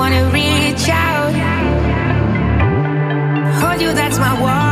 There's a blessing in this house.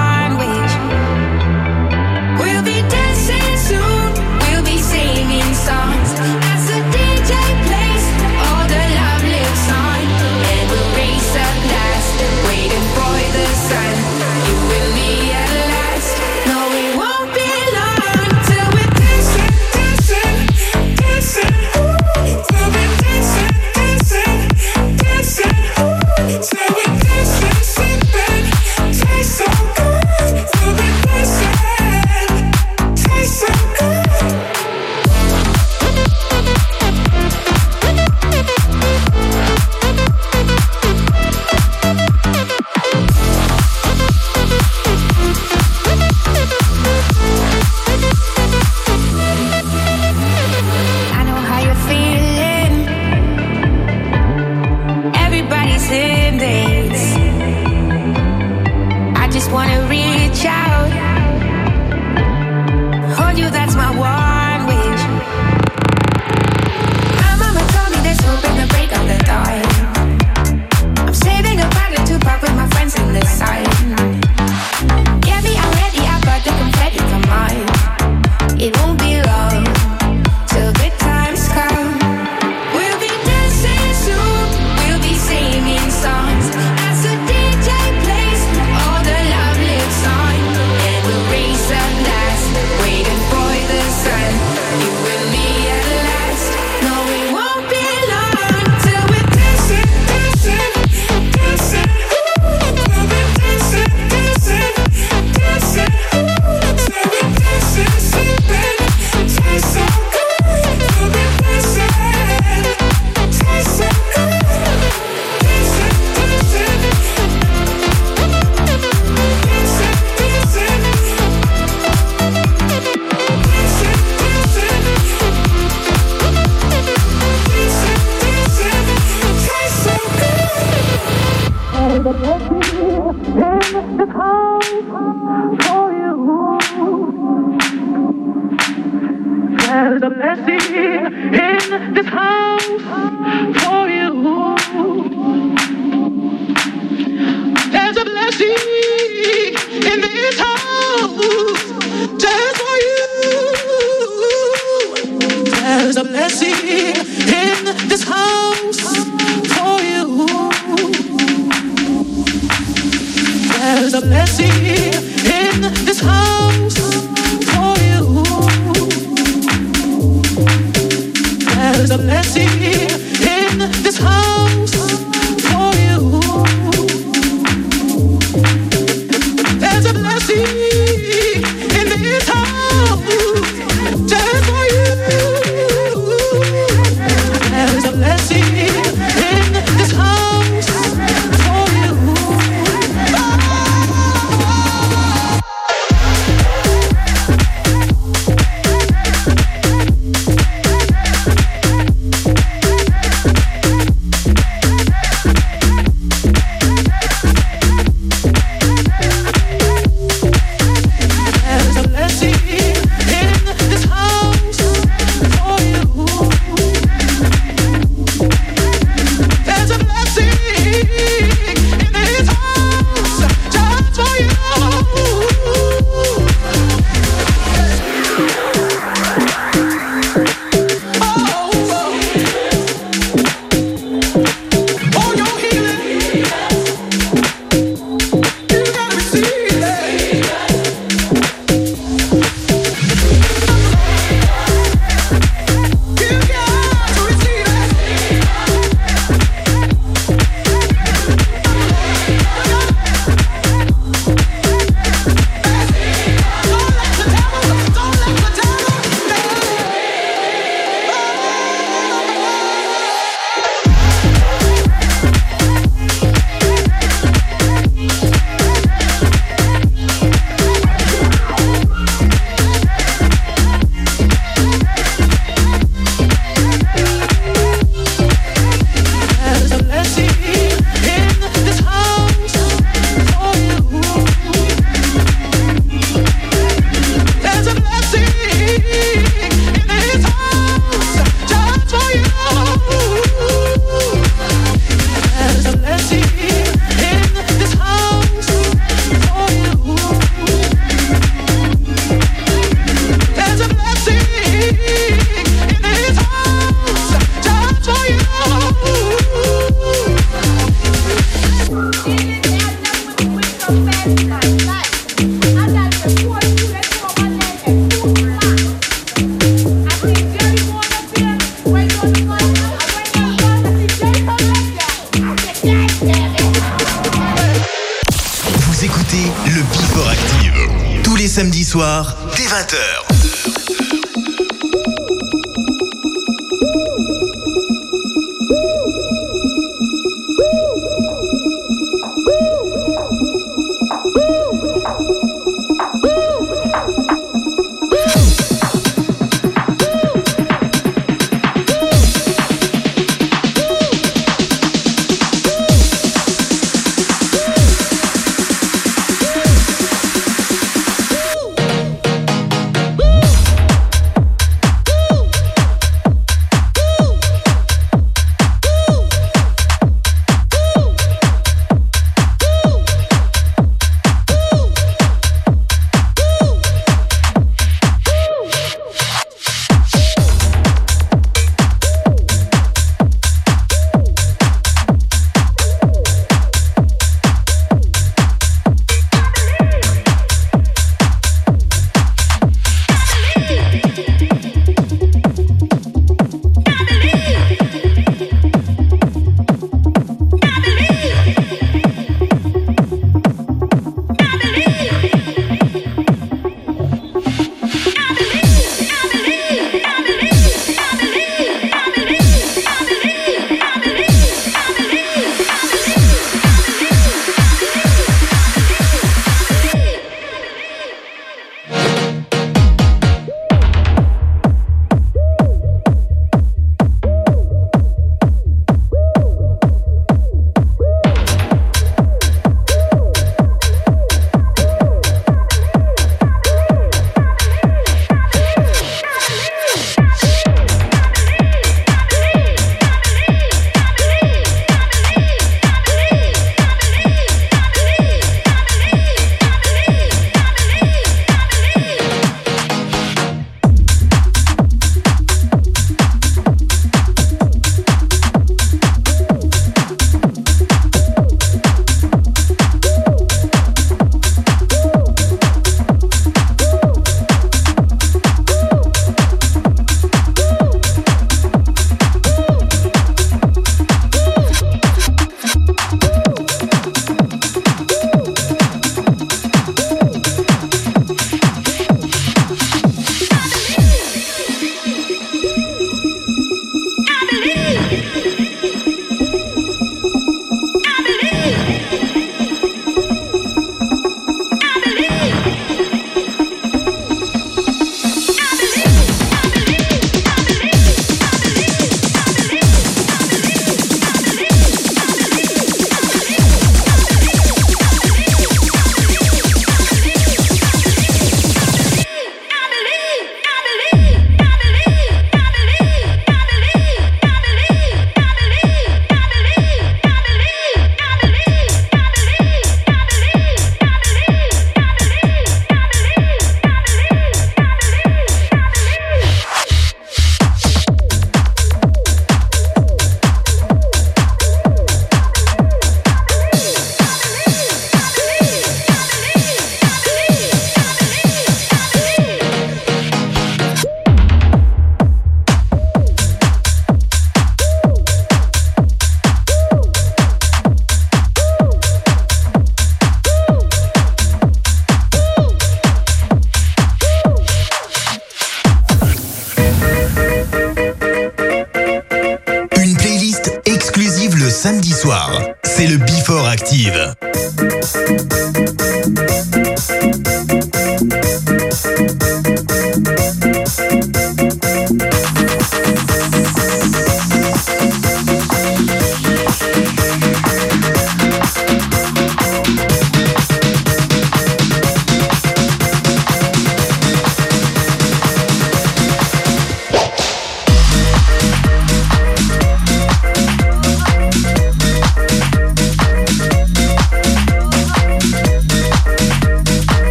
20h.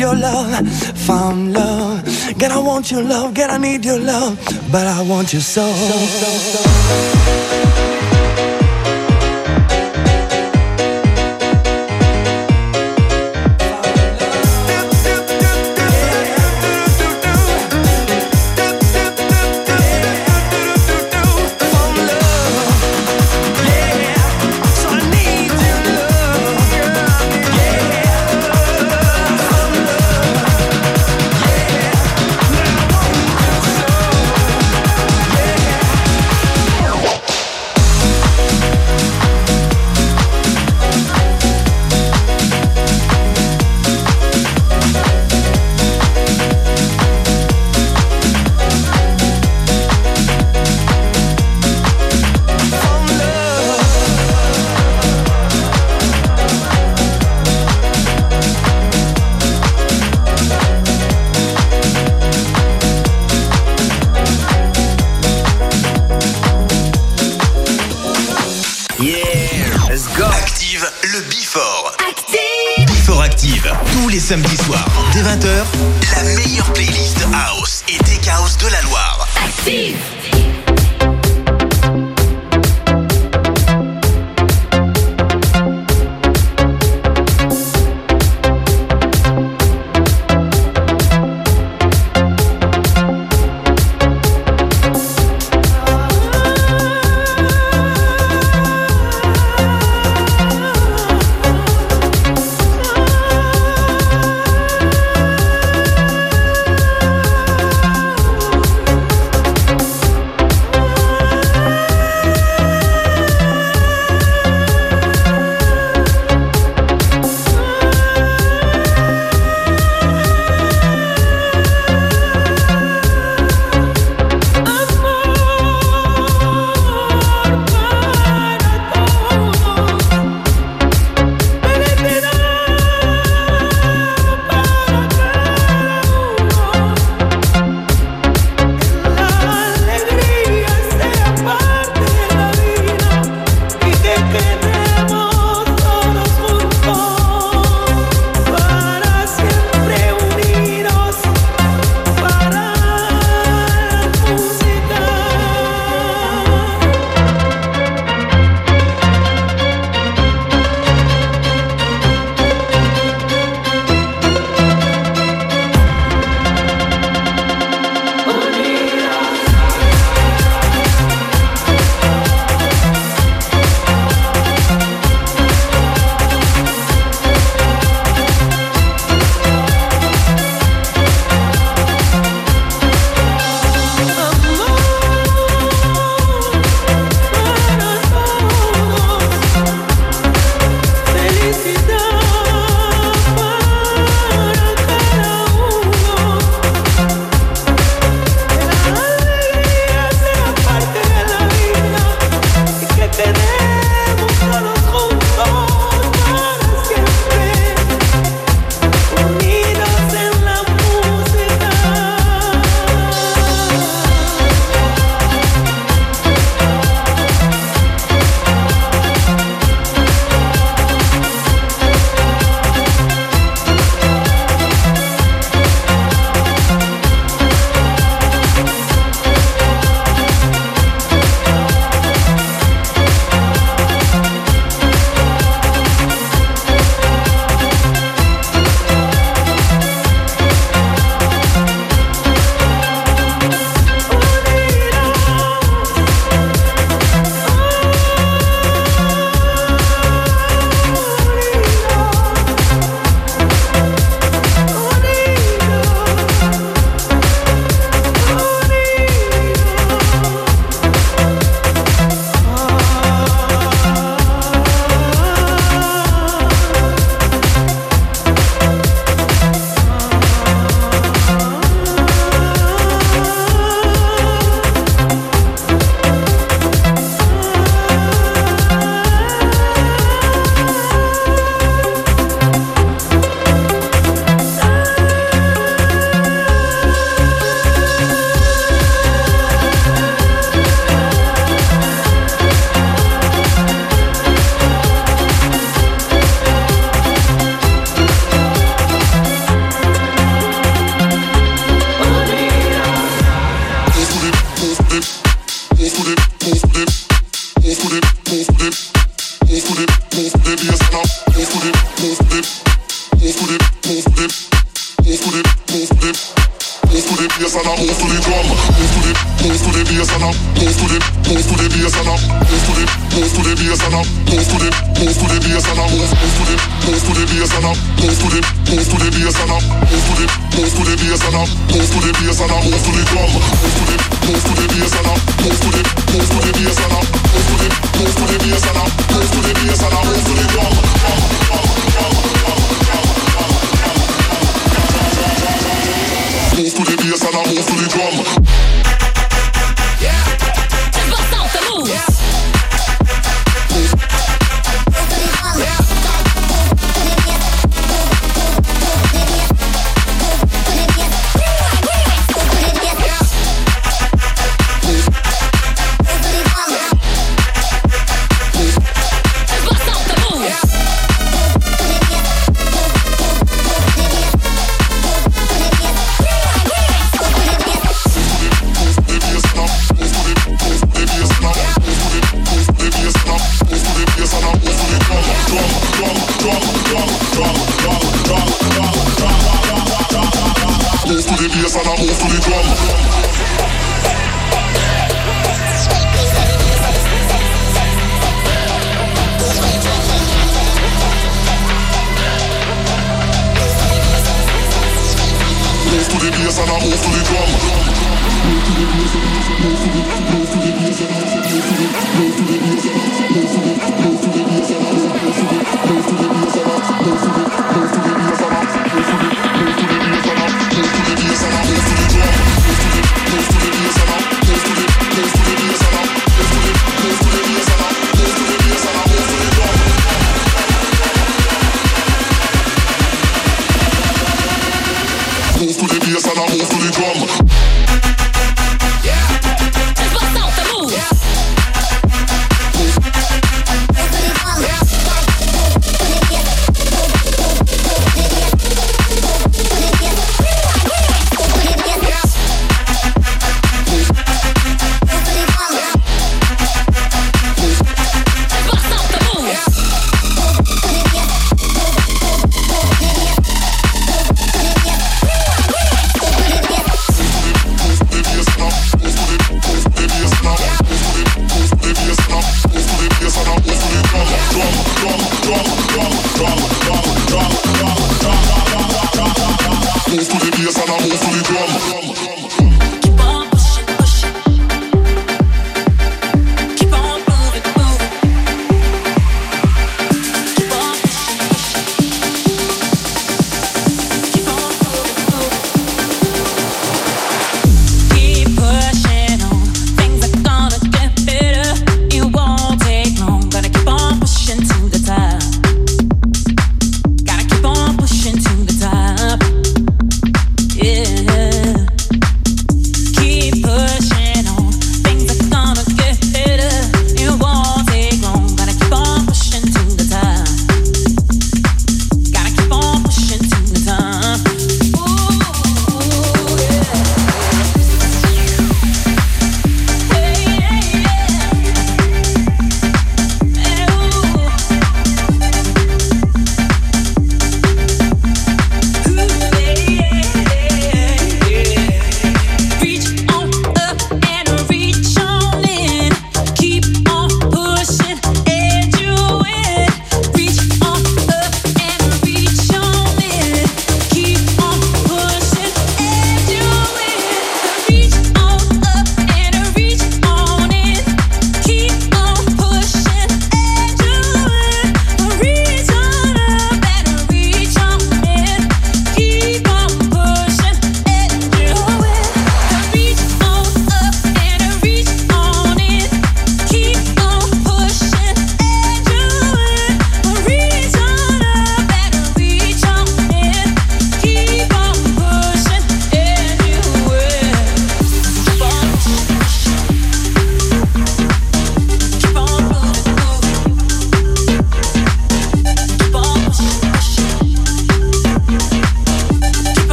your love, found love. God, I want your love, God, I need your love, but I want you so. so, so, so.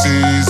overseas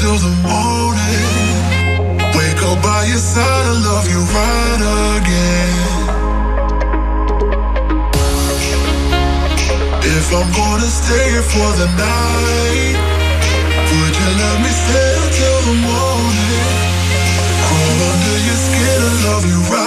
till the morning. Wake up by your side, I love you right again. If I'm gonna stay here for the night, would you let me stay till the morning? Crawl under your skin, I love you right.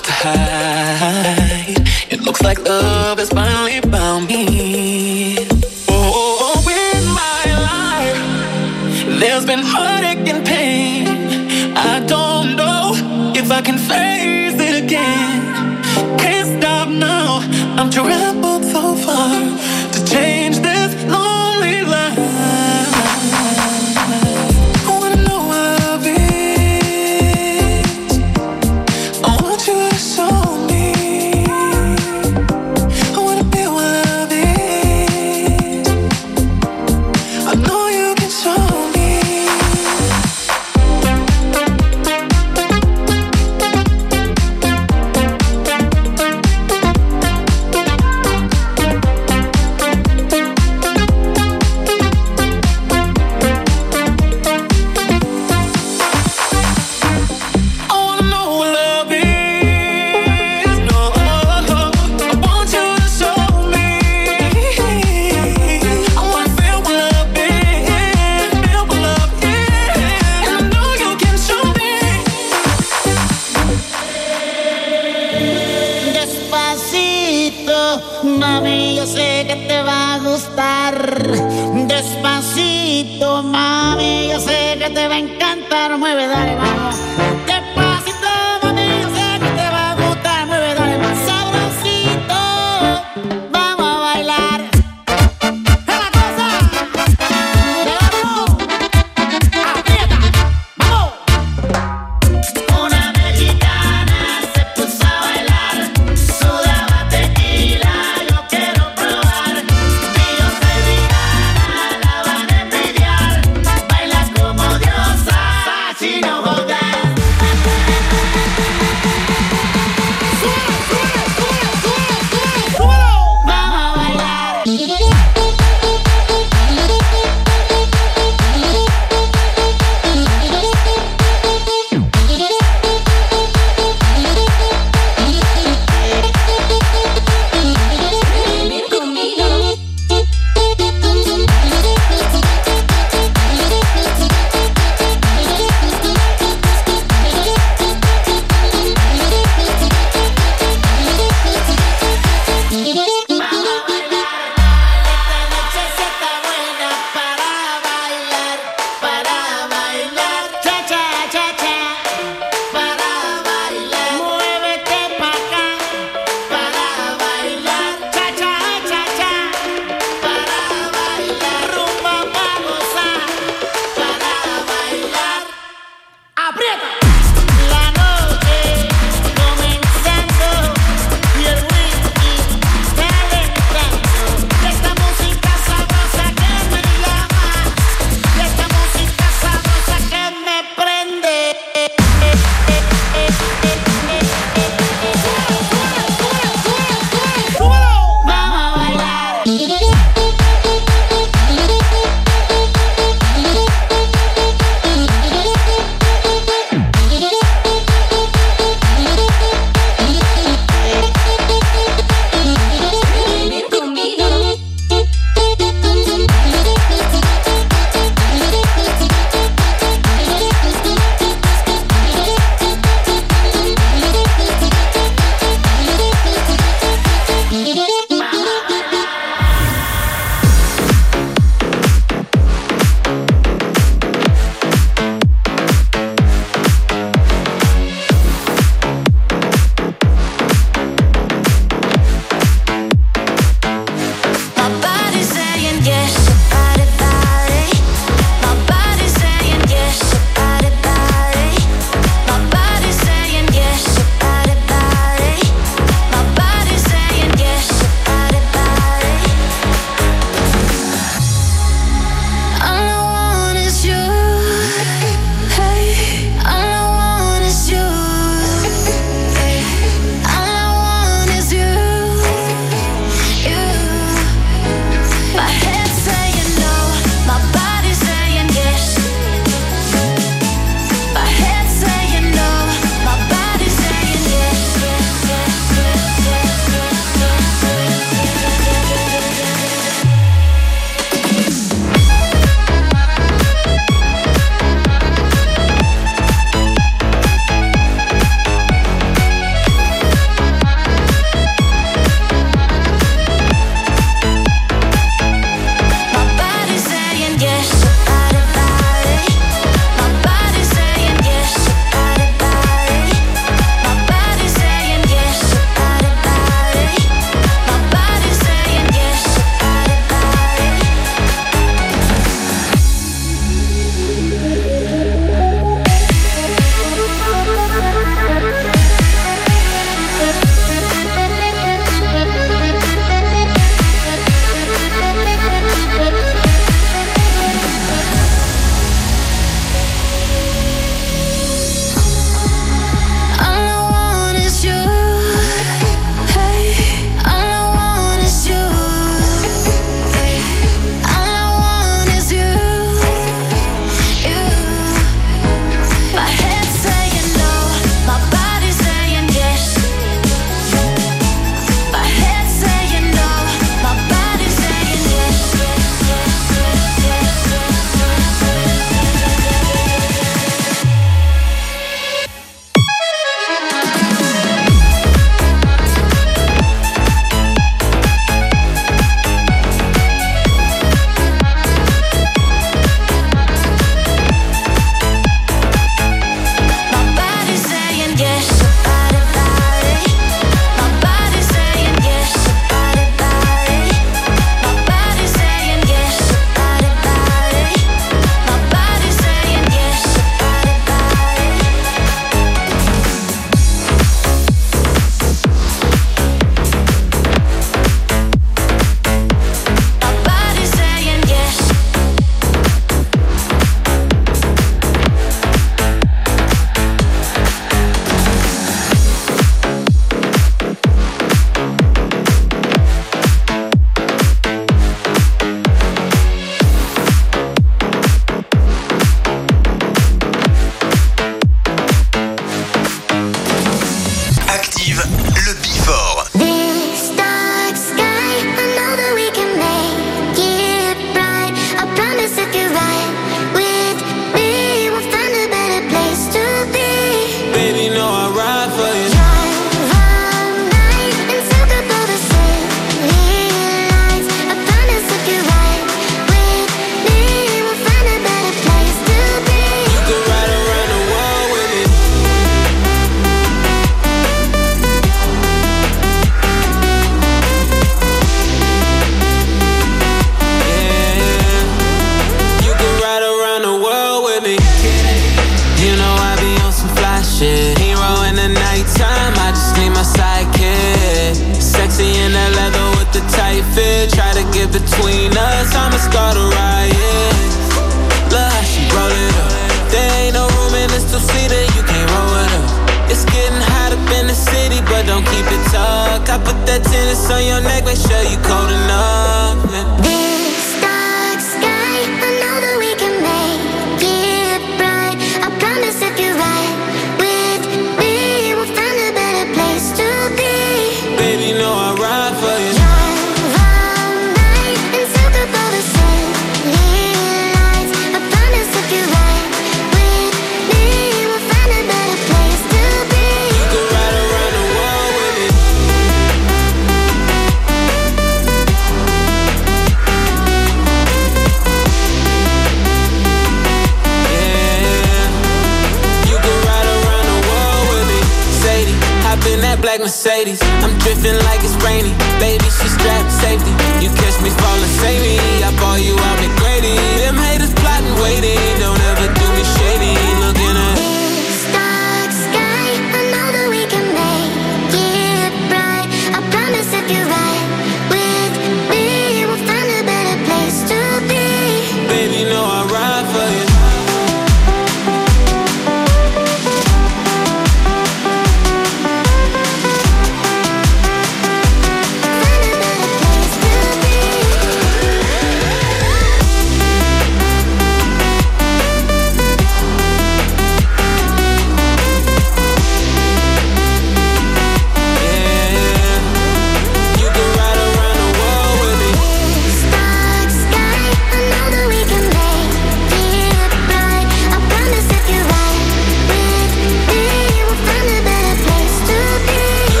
left to hide. It looks like love has finally found me. Oh, oh in my life, there's been heartache and pain. I don't know if I can face it again. Can't stop now. I'm traveled so far.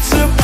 It's a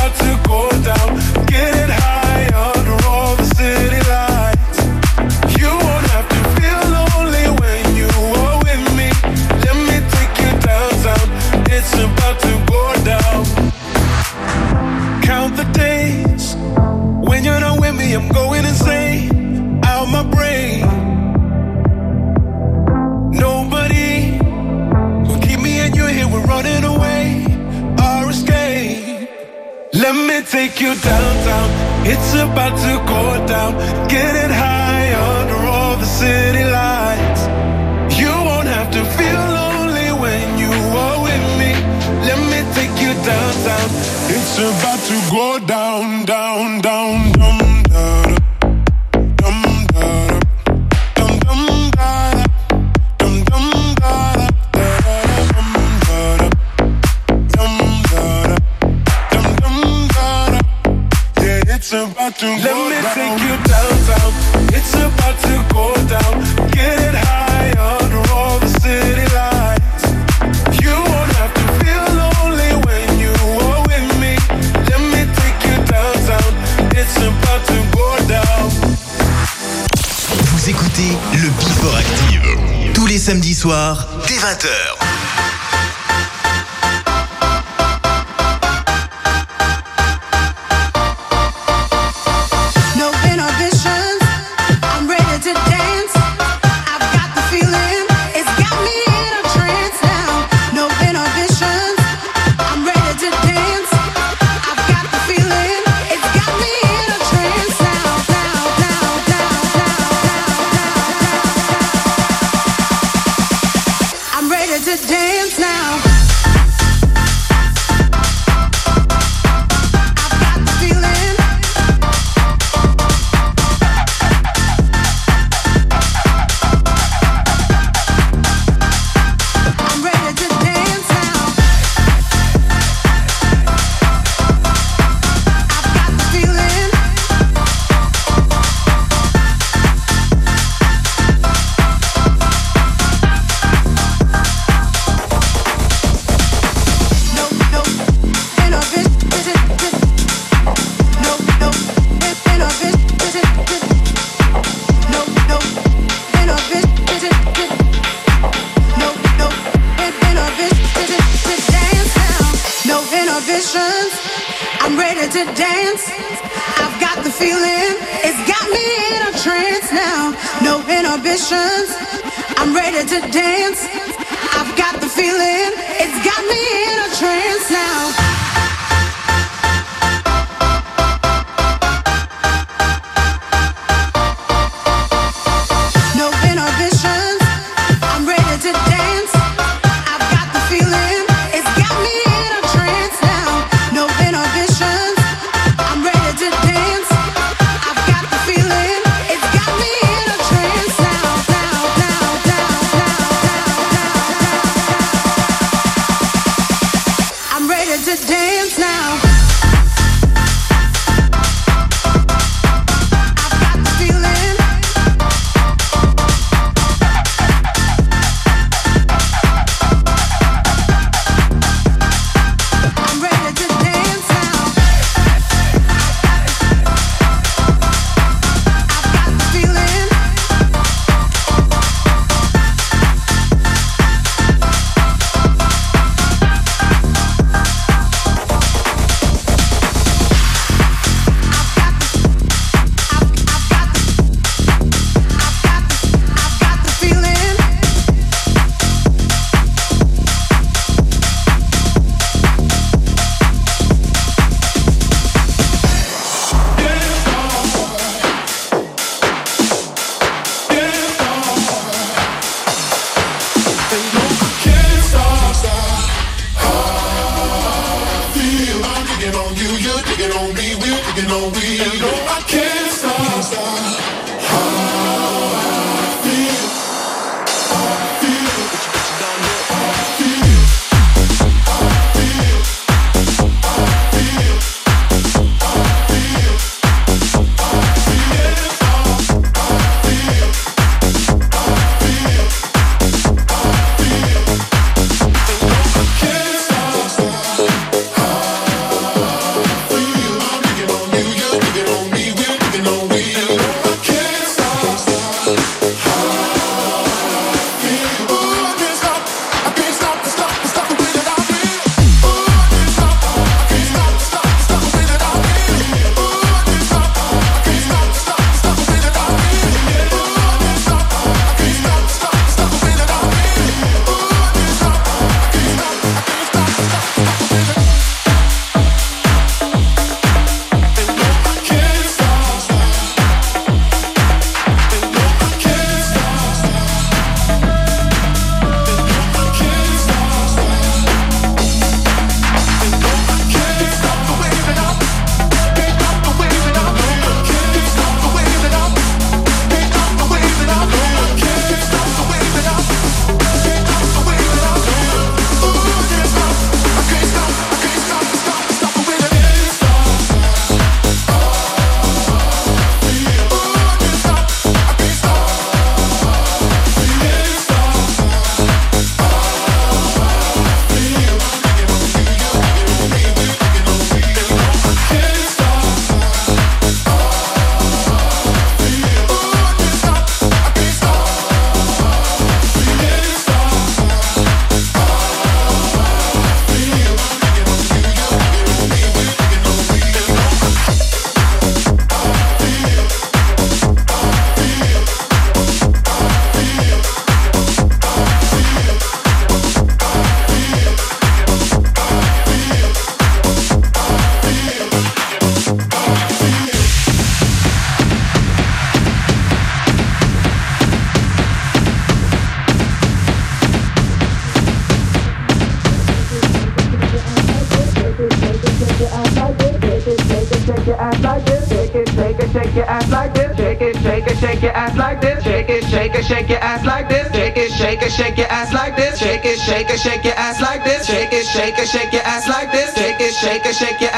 shake your ass like this. Shake it, shake it, shake your ass like this. Shake it, shake it, shake your ass like this. Shake it, shake it, shake your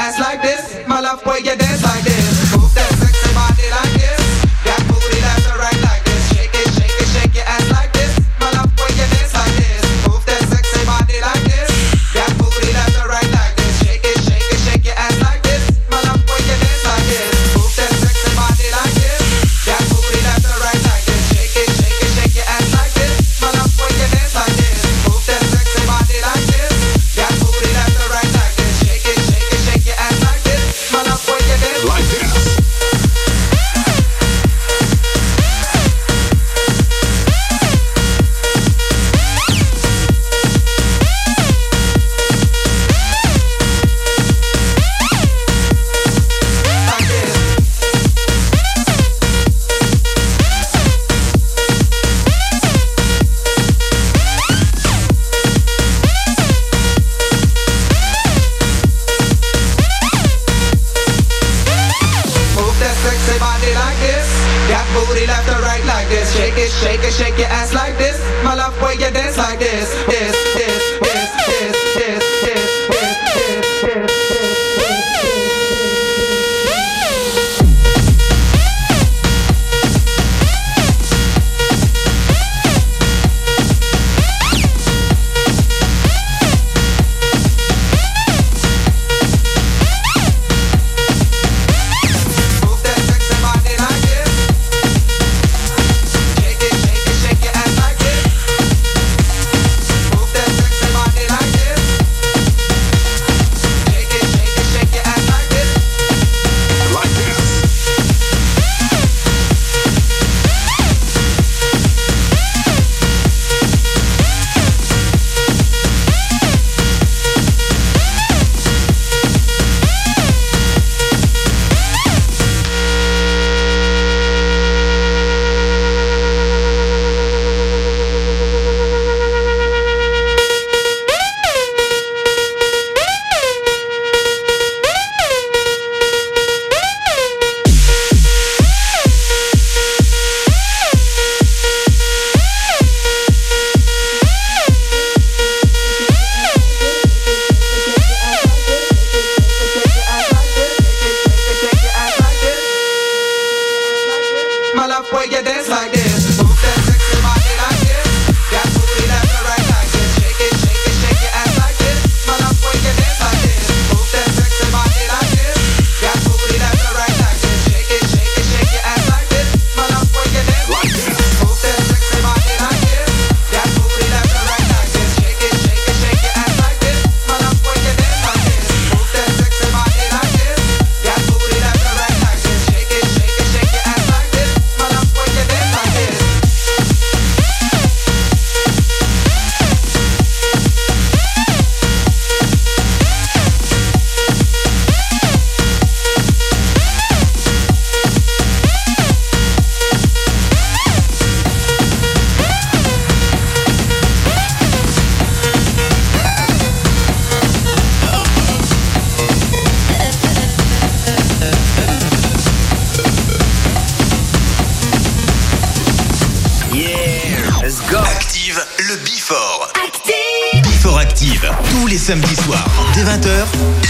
Active, le Before. Active Before Active, tous les samedis soirs, dès 20h,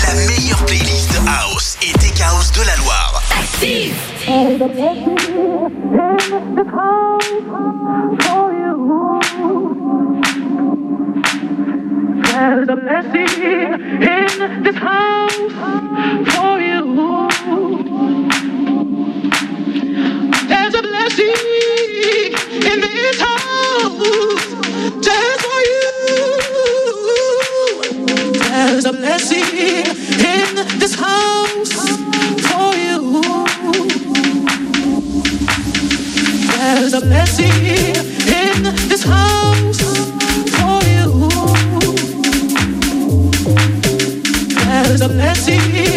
la meilleure playlist House et Tech House de la Loire. Active There's a blessing in this house for you. There's a blessing in this house. just for you. There's a blessing in this house for you. There's a blessing in this house for you. There's a blessing.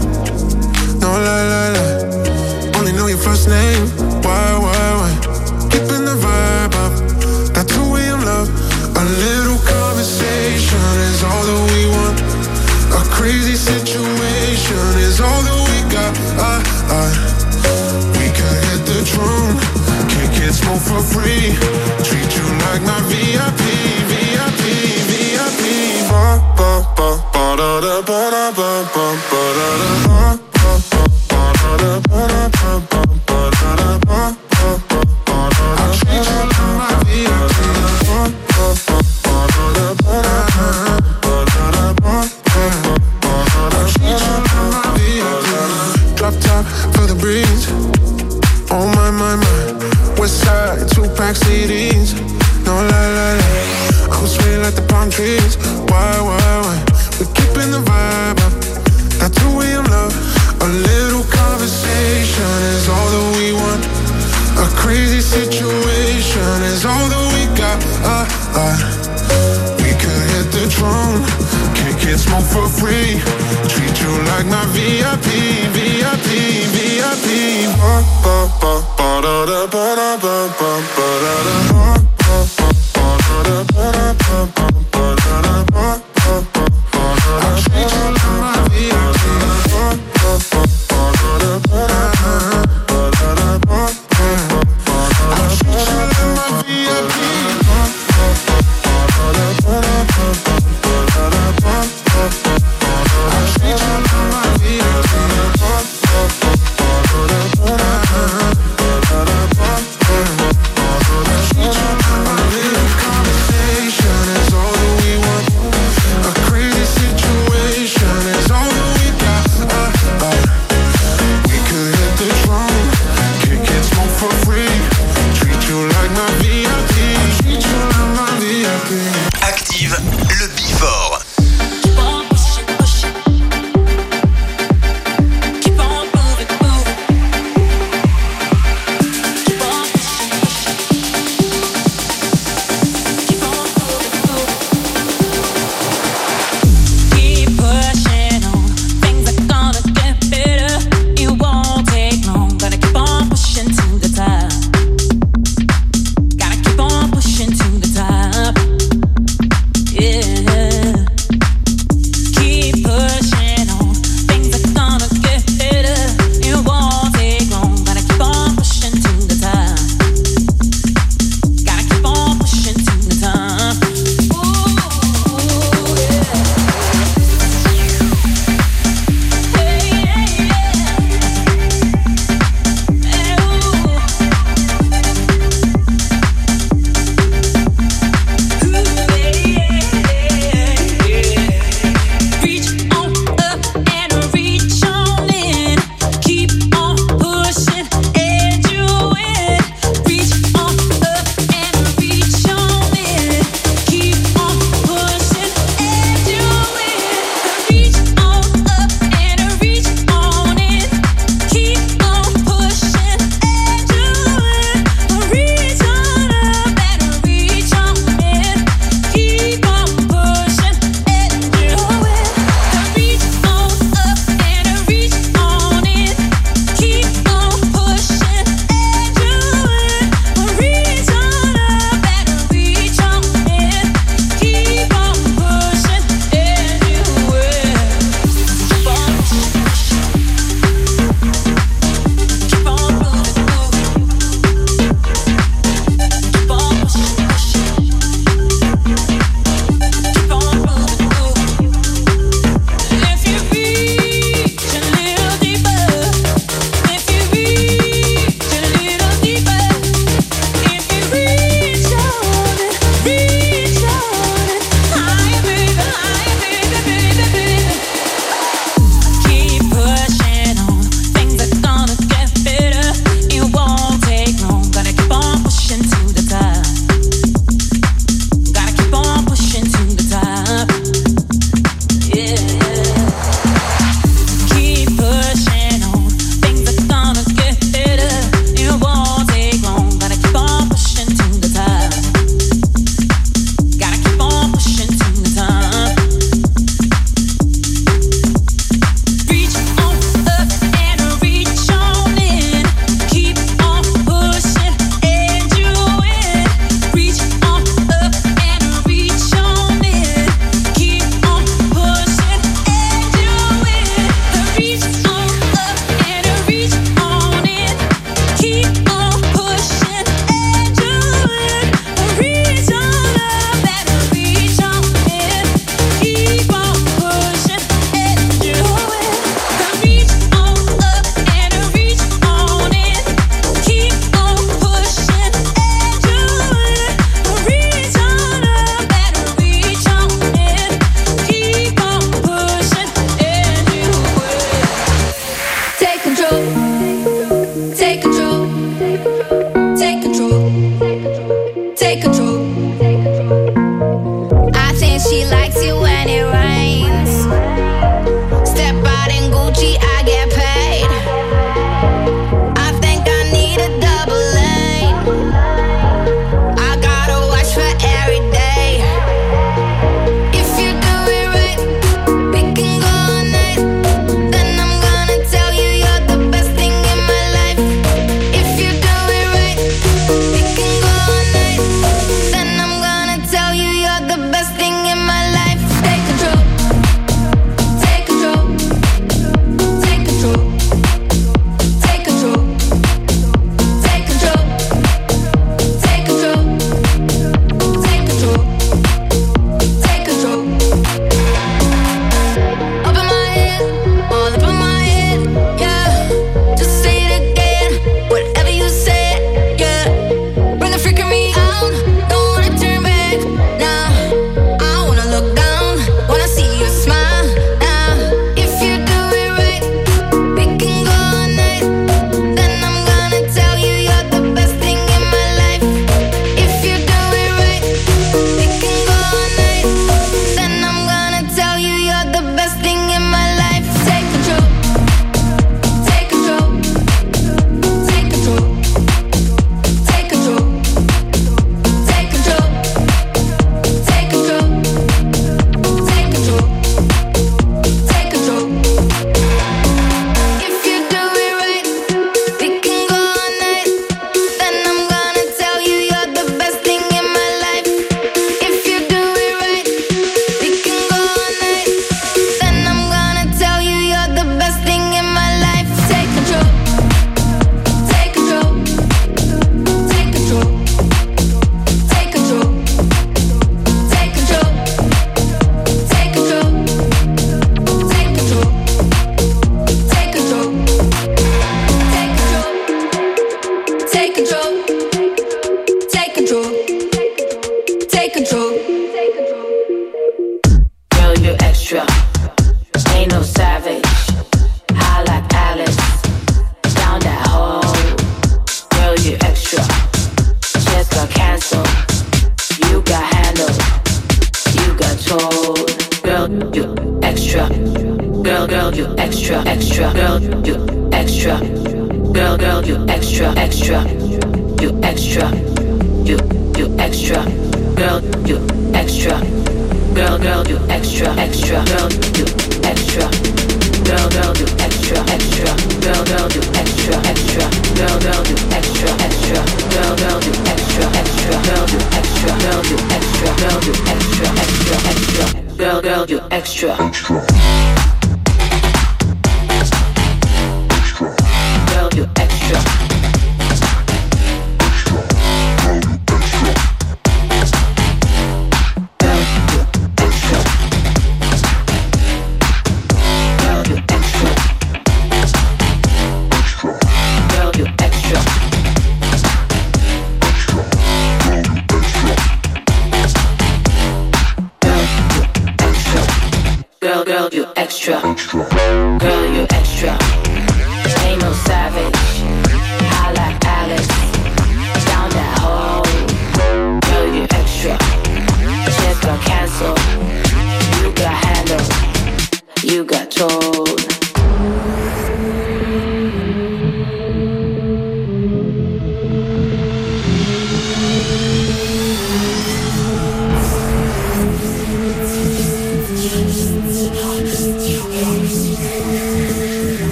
bum bum bum ba da da.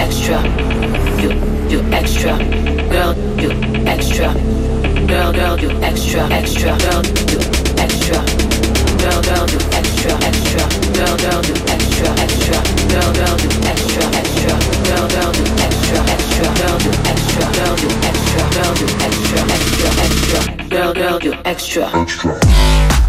extra. You, you extra. Girl, you extra. Girl, girl, you extra, extra. Girl, you extra. Girl, girl, you extra, extra. Girl, girl, you extra, extra. Girl, girl, you extra, extra. Girl, girl, you extra, extra. Girl, you extra. Girl, you extra. Girl, you extra, extra, extra. Girl, girl, you extra. Extra.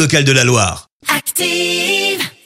Locale de la Loire. Active.